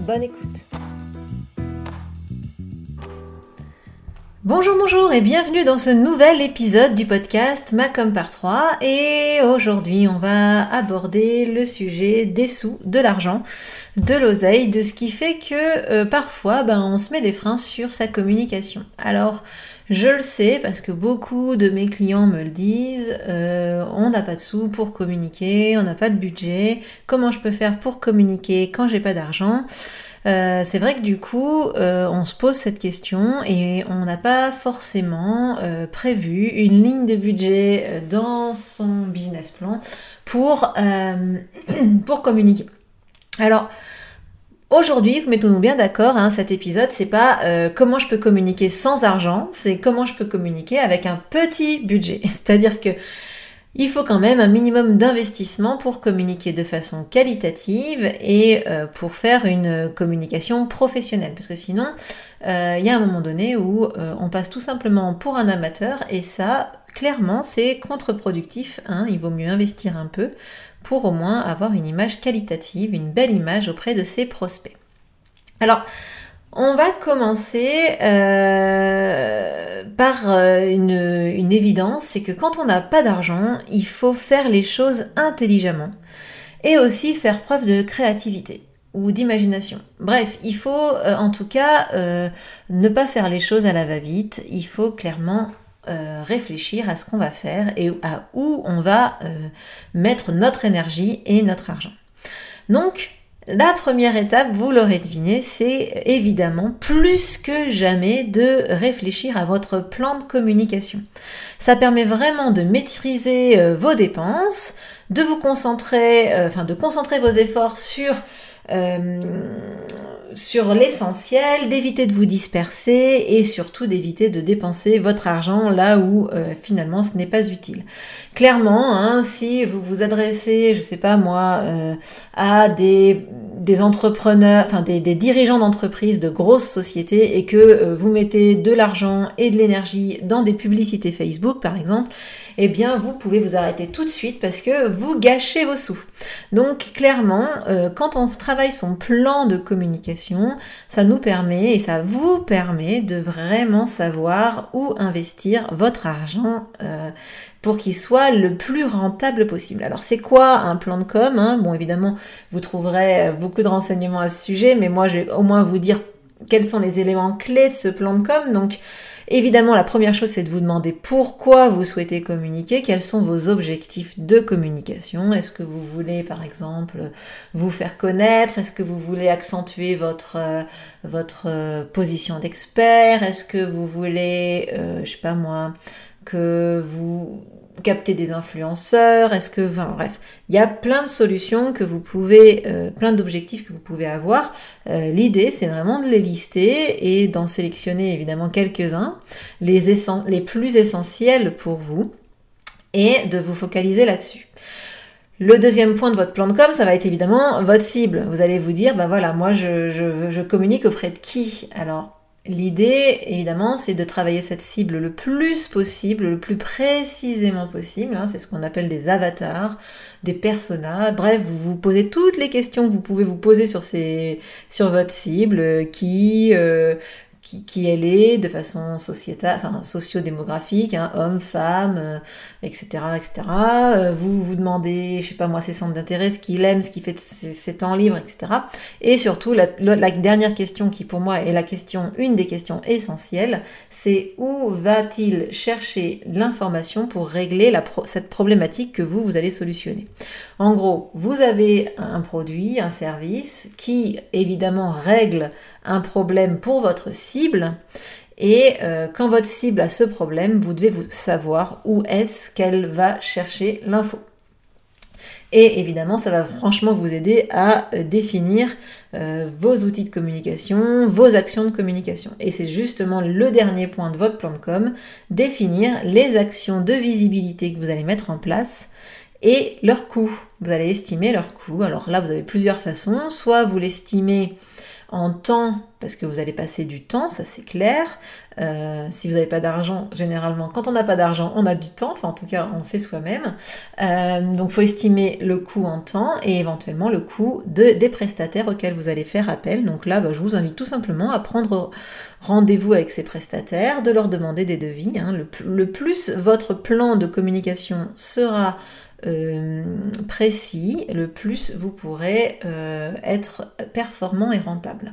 Bonne écoute. Bonjour, bonjour et bienvenue dans ce nouvel épisode du podcast Macom par 3 et aujourd'hui on va aborder le sujet des sous, de l'argent, de l'oseille, de ce qui fait que euh, parfois ben, on se met des freins sur sa communication. Alors je le sais parce que beaucoup de mes clients me le disent, euh, on n'a pas de sous pour communiquer, on n'a pas de budget, comment je peux faire pour communiquer quand j'ai pas d'argent? Euh, c'est vrai que du coup, euh, on se pose cette question et on n'a pas forcément prévu une ligne de budget dans son business plan pour, pour communiquer. Alors, Aujourd'hui, mettons-nous bien d'accord, hein, cet épisode, c'est pas euh, comment je peux communiquer sans argent, c'est comment je peux communiquer avec un petit budget. C'est-à-dire que il faut quand même un minimum d'investissement pour communiquer de façon qualitative et euh, pour faire une communication professionnelle. Parce que sinon, euh, il y a un moment donné où on passe tout simplement pour un amateur et ça, clairement, c'est contre-productif. Hein. il vaut mieux investir un peu pour au moins avoir une image qualitative, une belle image auprès de ses prospects. Alors, on va commencer euh, par euh, une, évidence, c'est que quand on n'a pas d'argent, il faut faire les choses intelligemment et aussi faire preuve de créativité ou d'imagination. Bref, il faut euh, en tout cas ne pas faire les choses à la va-vite, il faut clairement euh, réfléchir à ce qu'on va faire et à où on va euh, mettre notre énergie et notre argent. Donc, la première étape, vous l'aurez deviné, c'est évidemment plus que jamais de réfléchir à votre plan de communication. Ça permet vraiment de maîtriser euh, vos dépenses, de vous concentrer, enfin de concentrer vos efforts sur sur l'essentiel, d'éviter de vous disperser et surtout d'éviter de dépenser votre argent là où euh, finalement ce n'est pas utile. Clairement, hein, si vous vous adressez, je sais pas moi, euh, à des, des entrepreneurs, enfin des, dirigeants d'entreprises de grosses sociétés et que euh, vous mettez de l'argent et de l'énergie dans des publicités Facebook par exemple, eh bien vous pouvez vous arrêter tout de suite parce que vous gâchez vos sous. Donc clairement, quand on travaille son plan de communication, ça nous permet et ça vous permet de vraiment savoir où investir votre argent euh, pour qu'il soit le plus rentable possible. Alors c'est quoi un plan de com hein? Bon évidemment vous trouverez beaucoup de renseignements à ce sujet, mais moi je vais au moins vous dire quels sont les éléments clés de ce plan de com. Donc Évidemment, la première chose, c'est de vous demander pourquoi vous souhaitez communiquer, quels sont vos objectifs de communication. Est-ce que vous voulez, par exemple, vous faire connaître? Est-ce que vous voulez accentuer votre, euh, votre euh, position d'expert? Est-ce que vous voulez, euh, je sais pas moi, que vous capter des influenceurs Est-ce que, enfin, bref, il y a plein de solutions que vous pouvez, euh, plein d'objectifs que vous pouvez avoir. Euh, l'idée, c'est vraiment de les lister et d'en sélectionner évidemment quelques-uns, les, plus essentiels pour vous, et de vous focaliser là-dessus. Le deuxième point de votre plan de com, ça va être évidemment votre cible. Vous allez vous dire, ben voilà, moi je, je, je communique auprès de qui? Alors, L'idée, évidemment, c'est de travailler cette cible le plus possible, le plus précisément possible. Hein. c'est ce qu'on appelle des avatars, des personas. Bref, vous vous posez toutes les questions que vous pouvez vous poser sur, ces, sur votre cible, qui, euh, qui, elle est de façon sociétale, enfin socio-démographique, hein, homme, femme, etc., etc. Euh, vous vous demandez, je sais pas moi, ses centres d'intérêt, ce qu'il aime, ce qui fait ses, temps libres, etc. Et surtout, la, dernière question qui pour moi est la question, une des questions essentielles, c'est où va-t-il chercher l'information pour régler cette problématique que vous, vous allez solutionner? En gros, vous avez un produit, un service qui évidemment règle un problème pour votre cible. Et euh, quand votre cible a ce problème, vous devez vous savoir où est-ce qu'elle va chercher l'info. Et évidemment, ça va franchement vous aider à euh, définir euh, vos outils de communication, vos actions de communication. Et c'est justement le dernier point de votre plan de com, définir les actions de visibilité que vous allez mettre en place et leur coût. Vous allez estimer leur coût. Alors là, vous avez plusieurs façons. Soit vous l'estimez temps, parce que vous allez passer du temps, ça c'est clair. Euh, si vous n'avez pas d'argent, généralement, quand on n'a pas d'argent, on a du temps, enfin en tout cas on fait soi-même. Euh, donc il faut estimer le coût en temps et éventuellement le coût de, des prestataires auxquels vous allez faire appel. Donc là, bah, je vous invite tout simplement à prendre rendez-vous avec ces prestataires, de leur demander des devis. Hein. Le, plus votre plan de communication sera euh, précis, le plus vous pourrez être performant et rentable.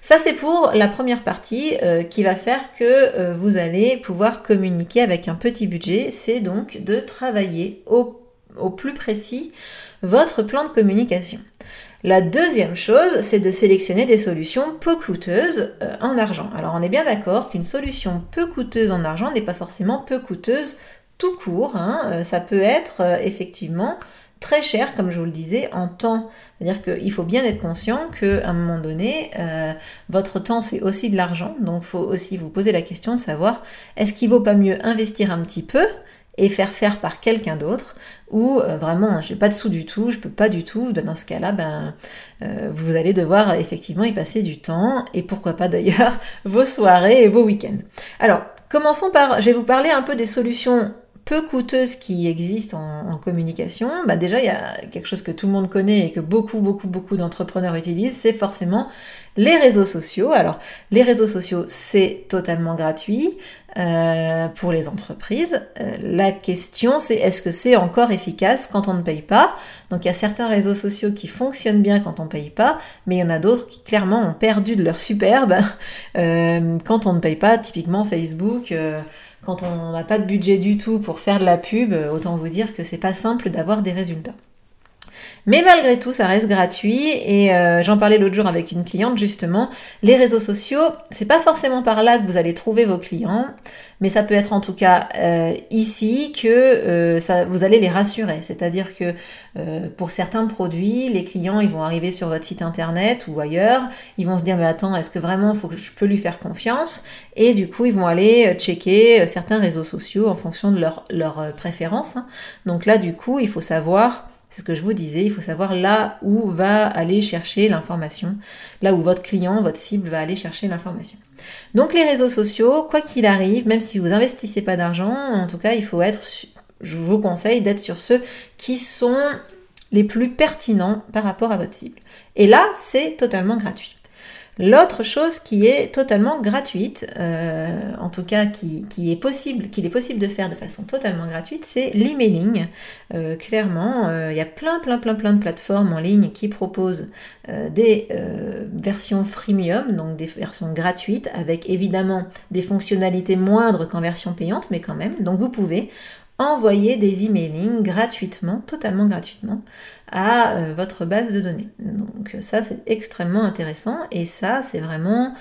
Ça, c'est pour la première partie euh, qui va faire que euh, vous allez pouvoir communiquer avec un petit budget. C'est donc de travailler au, plus précis votre plan de communication. La deuxième chose, c'est de sélectionner des solutions peu coûteuses euh, en argent. Alors on est bien d'accord qu'une solution peu coûteuse en argent n'est pas forcément peu coûteuse tout court. Hein. ça peut être effectivement très cher, comme je vous le disais, en temps. C'est-à-dire qu'il faut bien être conscient qu'à un moment donné, euh, votre temps, c'est aussi de l'argent. Donc, il faut aussi vous poser la question de savoir, est-ce qu'il vaut pas mieux investir un petit peu et faire faire par quelqu'un d'autre ou euh, vraiment j'ai pas de sous du tout, je peux pas du tout, dans ce cas-là, ben euh, vous allez devoir effectivement y passer du temps et pourquoi pas d'ailleurs vos soirées et vos week-ends. Alors commençons par, je vais vous parler un peu des solutions peu coûteuses qui existent en, communication, bah déjà il y a quelque chose que tout le monde connaît et que beaucoup beaucoup beaucoup d'entrepreneurs utilisent, c'est forcément les réseaux sociaux. Alors les réseaux sociaux c'est totalement gratuit euh, pour les entreprises. Euh, la question c'est est-ce que c'est encore efficace quand on ne paye pas? Donc il y a certains réseaux sociaux qui fonctionnent bien quand on ne paye pas, mais il y en a d'autres qui clairement ont perdu de leur superbe euh, quand on ne paye pas. Typiquement Facebook quand on n'a pas de budget du tout pour faire de la pub, autant vous dire que c'est pas simple d'avoir des résultats. Mais malgré tout, ça reste gratuit et euh, j'en parlais l'autre jour avec une cliente justement. Les réseaux sociaux, c'est pas forcément par là que vous allez trouver vos clients, mais ça peut être en tout cas euh, ici que euh, vous allez les rassurer. C'est-à-dire que pour certains produits, les clients ils vont arriver sur votre site internet ou ailleurs, ils vont se dire mais attends, est-ce que vraiment faut que je peux lui faire confiance? Et du coup, ils vont aller checker certains réseaux sociaux en fonction de leurs leur préférences. Hein. Donc là, du coup, il faut savoir c'est ce que je vous disais, il faut savoir là où va aller chercher l'information, là où votre client, votre cible va aller chercher l'information. Donc les réseaux sociaux, quoi qu'il arrive, même si vous investissez pas d'argent, en tout cas, il faut être, je vous conseille d'être sur ceux qui sont les plus pertinents par rapport à votre cible. Et là, c'est totalement gratuit. L'autre chose qui est totalement gratuite, euh, en tout cas qui, est possible, qu'il est possible de faire de façon totalement gratuite, c'est l'emailing. Euh, clairement, euh, il y a plein, plein, plein, plein de plateformes en ligne qui proposent des versions freemium, donc des versions gratuites, avec évidemment des fonctionnalités moindres qu'en version payante, mais quand même. Donc vous pouvez envoyer des emailing gratuitement, totalement gratuitement, à euh, votre base de données. Donc ça c'est extrêmement intéressant et ça c'est vraiment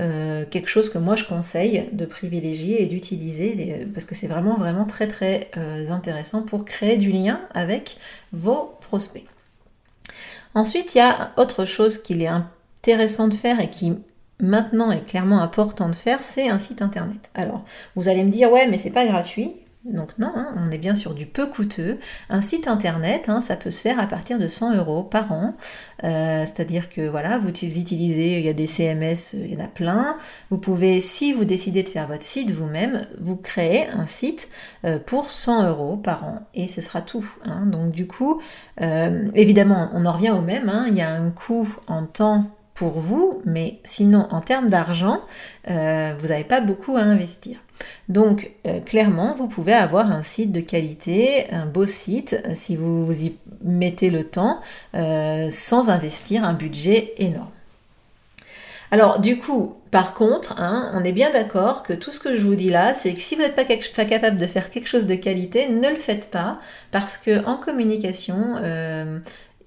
euh, quelque chose que moi je conseille de privilégier et d'utiliser parce que c'est vraiment vraiment très très euh, intéressant pour créer du lien avec vos prospects. Ensuite il y a autre chose qu'il est intéressant de faire et qui maintenant est clairement important de faire, c'est un site internet. Alors, vous allez me dire, ouais, mais c'est pas gratuit. Donc non, hein, on est bien sur du peu coûteux. Un site internet, hein, ça peut se faire à partir de 100 euros par an. Euh, c'est-à-dire que voilà, vous utilisez, il y a des CMS, il y en a plein. Vous pouvez, si vous décidez de faire votre site vous-même, vous créez un site euh, pour 100 euros par an et ce sera tout. Hein. Donc du coup, euh, évidemment, on en revient au même. Il y a un coût en temps pour vous, mais sinon en termes d'argent, vous n'avez pas beaucoup à investir. Donc euh, clairement, vous pouvez avoir un site de qualité, un beau site, euh, si vous, y mettez le temps, euh, sans investir un budget énorme. Alors du coup, par contre, hein, on est bien d'accord que tout ce que je vous dis là, c'est que si vous n'êtes pas, capable de faire quelque chose de qualité, ne le faites pas, parce que en communication,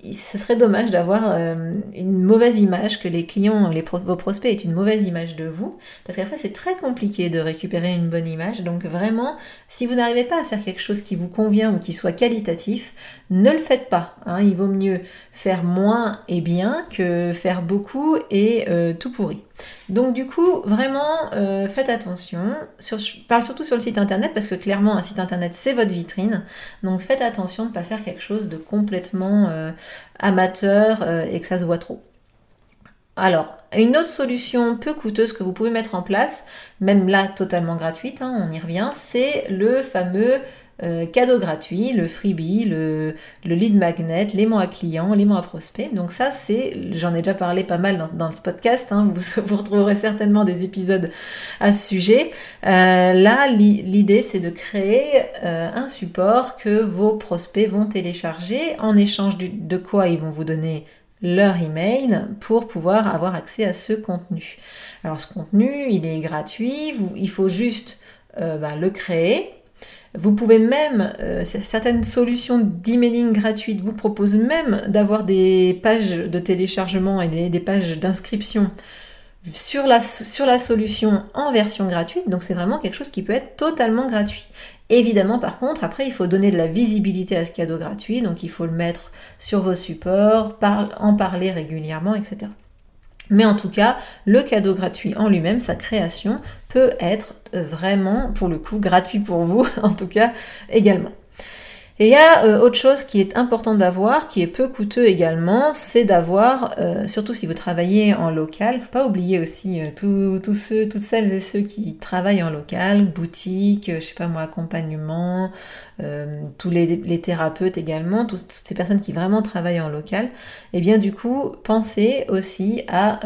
ce serait dommage d'avoir euh, une mauvaise image, que les clients, vos prospects aient une mauvaise image de vous, parce qu'après c'est très compliqué de récupérer une bonne image. Donc vraiment, si vous n'arrivez pas à faire quelque chose qui vous convient ou qui soit qualitatif, ne le faites pas. Hein. Il vaut mieux faire moins et bien que faire beaucoup et euh, tout pourri. Donc du coup, vraiment, euh, faites attention. je parle surtout sur le site internet parce que clairement, un site internet, c'est votre vitrine. Donc faites attention de ne pas faire quelque chose de complètement euh, amateur euh, et que ça se voit trop. Alors, une autre solution peu coûteuse que vous pouvez mettre en place, même là totalement gratuite, hein, on y revient, c'est le fameux euh, cadeau gratuit, le freebie, le, le lead magnet, l'aimant à client, l'aimant à prospect. Donc ça, c'est, j'en ai déjà parlé pas mal dans, ce podcast, hein, vous, retrouverez certainement des épisodes à ce sujet. Euh, là, l'idée, c'est de créer euh, un support que vos prospects vont télécharger en échange de quoi ils vont vous donner leur email pour pouvoir avoir accès à ce contenu. Alors ce contenu, il est gratuit, il faut juste bah, le créer, vous pouvez même, euh, certaines solutions d'emailing gratuites vous proposent même d'avoir des pages de téléchargement et des, pages d'inscription sur la, sur la solution en version gratuite. Donc c'est vraiment quelque chose qui peut être totalement gratuit. Évidemment, par contre, après, il faut donner de la visibilité à ce cadeau gratuit. Donc il faut le mettre sur vos supports, en parler régulièrement, etc. Mais en tout cas, le cadeau gratuit en lui-même, sa création, peut être vraiment, pour le coup, gratuit pour vous, en tout cas, également. Et il y a euh, autre chose qui est important d'avoir, qui est peu coûteux également, c'est d'avoir, euh, surtout si vous travaillez en local, faut pas oublier aussi euh, tous ceux, toutes celles et ceux qui travaillent en local, boutique, je sais pas moi, accompagnement, tous les, thérapeutes également, toutes ces personnes qui vraiment travaillent en local, et eh bien du coup, pensez aussi à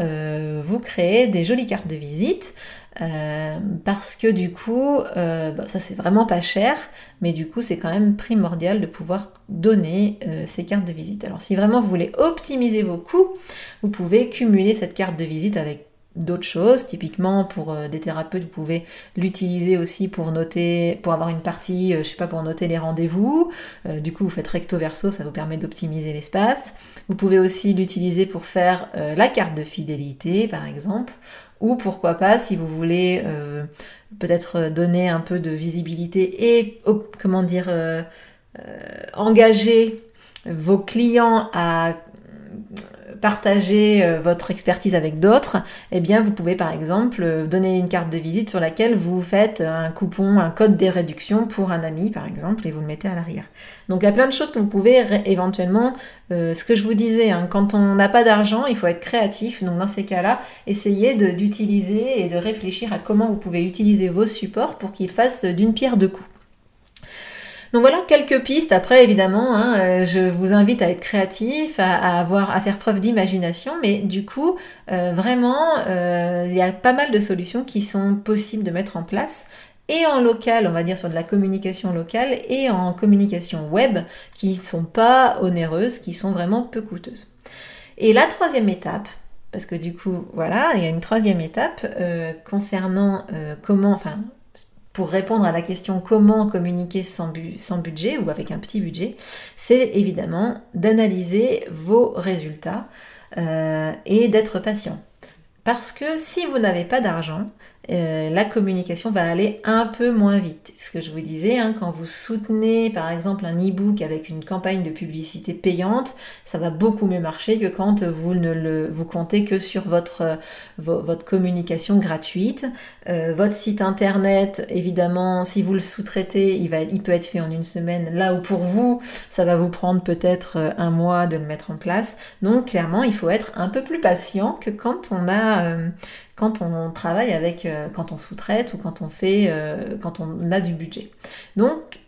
vous créer des jolies cartes de visite euh, parce que du coup, euh, bah, ça c'est vraiment pas cher, mais du coup c'est quand même primordial de pouvoir donner euh, ces cartes de visite. Alors si vraiment vous voulez optimiser vos coûts, vous pouvez cumuler cette carte de visite avec d'autres choses. Typiquement, pour des thérapeutes, vous pouvez l'utiliser aussi pour noter, pour avoir une partie, je sais pas, pour noter les rendez-vous. du coup, vous faites recto verso, ça vous permet d'optimiser l'espace. Vous pouvez aussi l'utiliser pour faire la carte de fidélité, par exemple, ou pourquoi pas, si vous voulez euh, peut-être donner un peu de visibilité et, comment dire, euh, euh, engager vos clients à partager euh, votre expertise avec d'autres, eh bien vous pouvez par exemple euh, donner une carte de visite sur laquelle vous faites un coupon, un code des réductions pour un ami par exemple et vous le mettez à l'arrière. Donc il y a plein de choses que vous pouvez éventuellement, euh, ce que je vous disais, hein, quand on n'a pas d'argent, il faut être créatif. Donc dans ces cas-là, essayez d'utiliser et de réfléchir à comment vous pouvez utiliser vos supports pour qu'ils fassent d'une pierre deux coups. Donc voilà quelques pistes. Après, évidemment, hein, euh, je vous invite à être créatif, à, avoir, à faire preuve d'imagination, mais du coup, euh, vraiment, euh, il y a pas mal de solutions qui sont possibles de mettre en place et en local, on va dire sur de la communication locale, et en communication web, qui sont pas onéreuses, qui sont vraiment peu coûteuses. Et la troisième étape, parce que du coup, voilà, il y a une troisième étape concernant comment, enfin, pour répondre à la question comment communiquer sans, budget ou avec un petit budget, c'est évidemment d'analyser vos résultats euh, et d'être patient. Parce que si vous n'avez pas d'argent, euh, la communication va aller un peu moins vite. Ce que je vous disais, hein, quand vous soutenez par exemple un e-book avec une campagne de publicité payante, ça va beaucoup mieux marcher que quand vous ne le, vous comptez que sur votre, votre communication gratuite. Euh, votre site internet, évidemment, si vous le sous-traitez, il, il peut être fait en une semaine, là où pour vous, ça va vous prendre peut-être euh, un mois de le mettre en place. Donc clairement, il faut être un peu plus patient que quand on a quand on travaille avec, euh, quand on sous-traite ou quand on fait, euh, quand on a du budget. Donc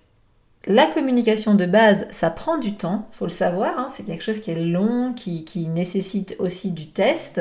la communication de base, ça prend du temps, faut le savoir, hein, c'est quelque chose qui est long, qui, nécessite aussi du test,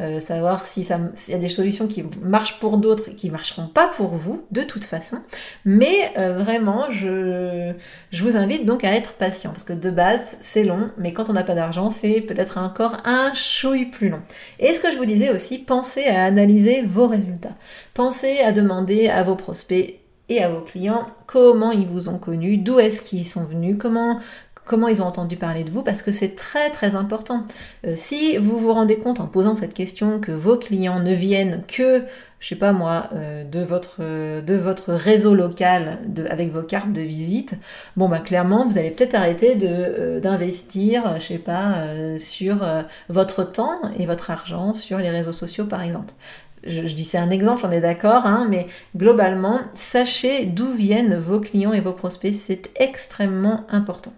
euh, savoir si ça, s'il y a des solutions qui marchent pour d'autres et qui ne marcheront pas pour vous, de toute façon. Mais euh, vraiment, je, je vous invite donc à être patient, parce que de base, c'est long, mais quand on n'a pas d'argent, c'est peut-être encore un chouille plus long. Et ce que je vous disais aussi, pensez à analyser vos résultats. Pensez à demander à vos prospects à vos clients comment ils vous ont connu, d'où est-ce qu'ils sont venus, comment, comment ils ont entendu parler de vous, parce que c'est très très important. Euh, si vous vous rendez compte en posant cette question que vos clients ne viennent que je sais pas moi, euh, de, votre, de votre réseau local de, avec vos cartes de visite, bon bah clairement vous allez peut-être arrêter de, d'investir, je sais pas, sur votre temps et votre argent sur les réseaux sociaux par exemple je, dis c'est un exemple, on est d'accord, hein, mais globalement, sachez d'où viennent vos clients et vos prospects, c'est extrêmement important.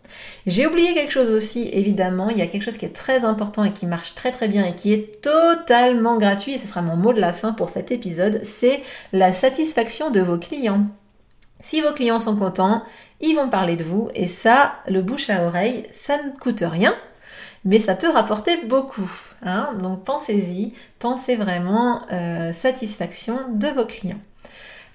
J'ai oublié quelque chose aussi, évidemment, il y a quelque chose qui est très important et qui marche très très bien et qui est totalement gratuit, et ce sera mon mot de la fin pour cet épisode, c'est la satisfaction de vos clients. Si vos clients sont contents, ils vont parler de vous, et ça, le bouche à oreille, ça ne coûte rien, mais ça peut rapporter beaucoup. Hein. Donc pensez-y, pensez vraiment euh, satisfaction de vos clients.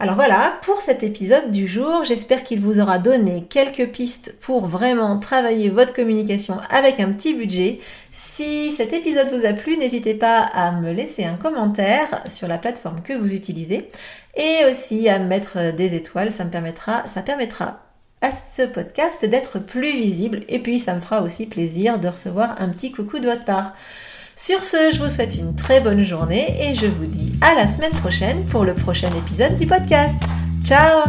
Alors voilà, pour cet épisode du jour, j'espère qu'il vous aura donné quelques pistes pour vraiment travailler votre communication avec un petit budget. Si cet épisode vous a plu, n'hésitez pas à me laisser un commentaire sur la plateforme que vous utilisez et aussi à mettre des étoiles, ça me permettra, ça permettra à ce podcast d'être plus visible et puis ça me fera aussi plaisir de recevoir un petit coucou de votre part. Sur ce, je vous souhaite une très bonne journée et je vous dis à la semaine prochaine pour le prochain épisode du podcast. Ciao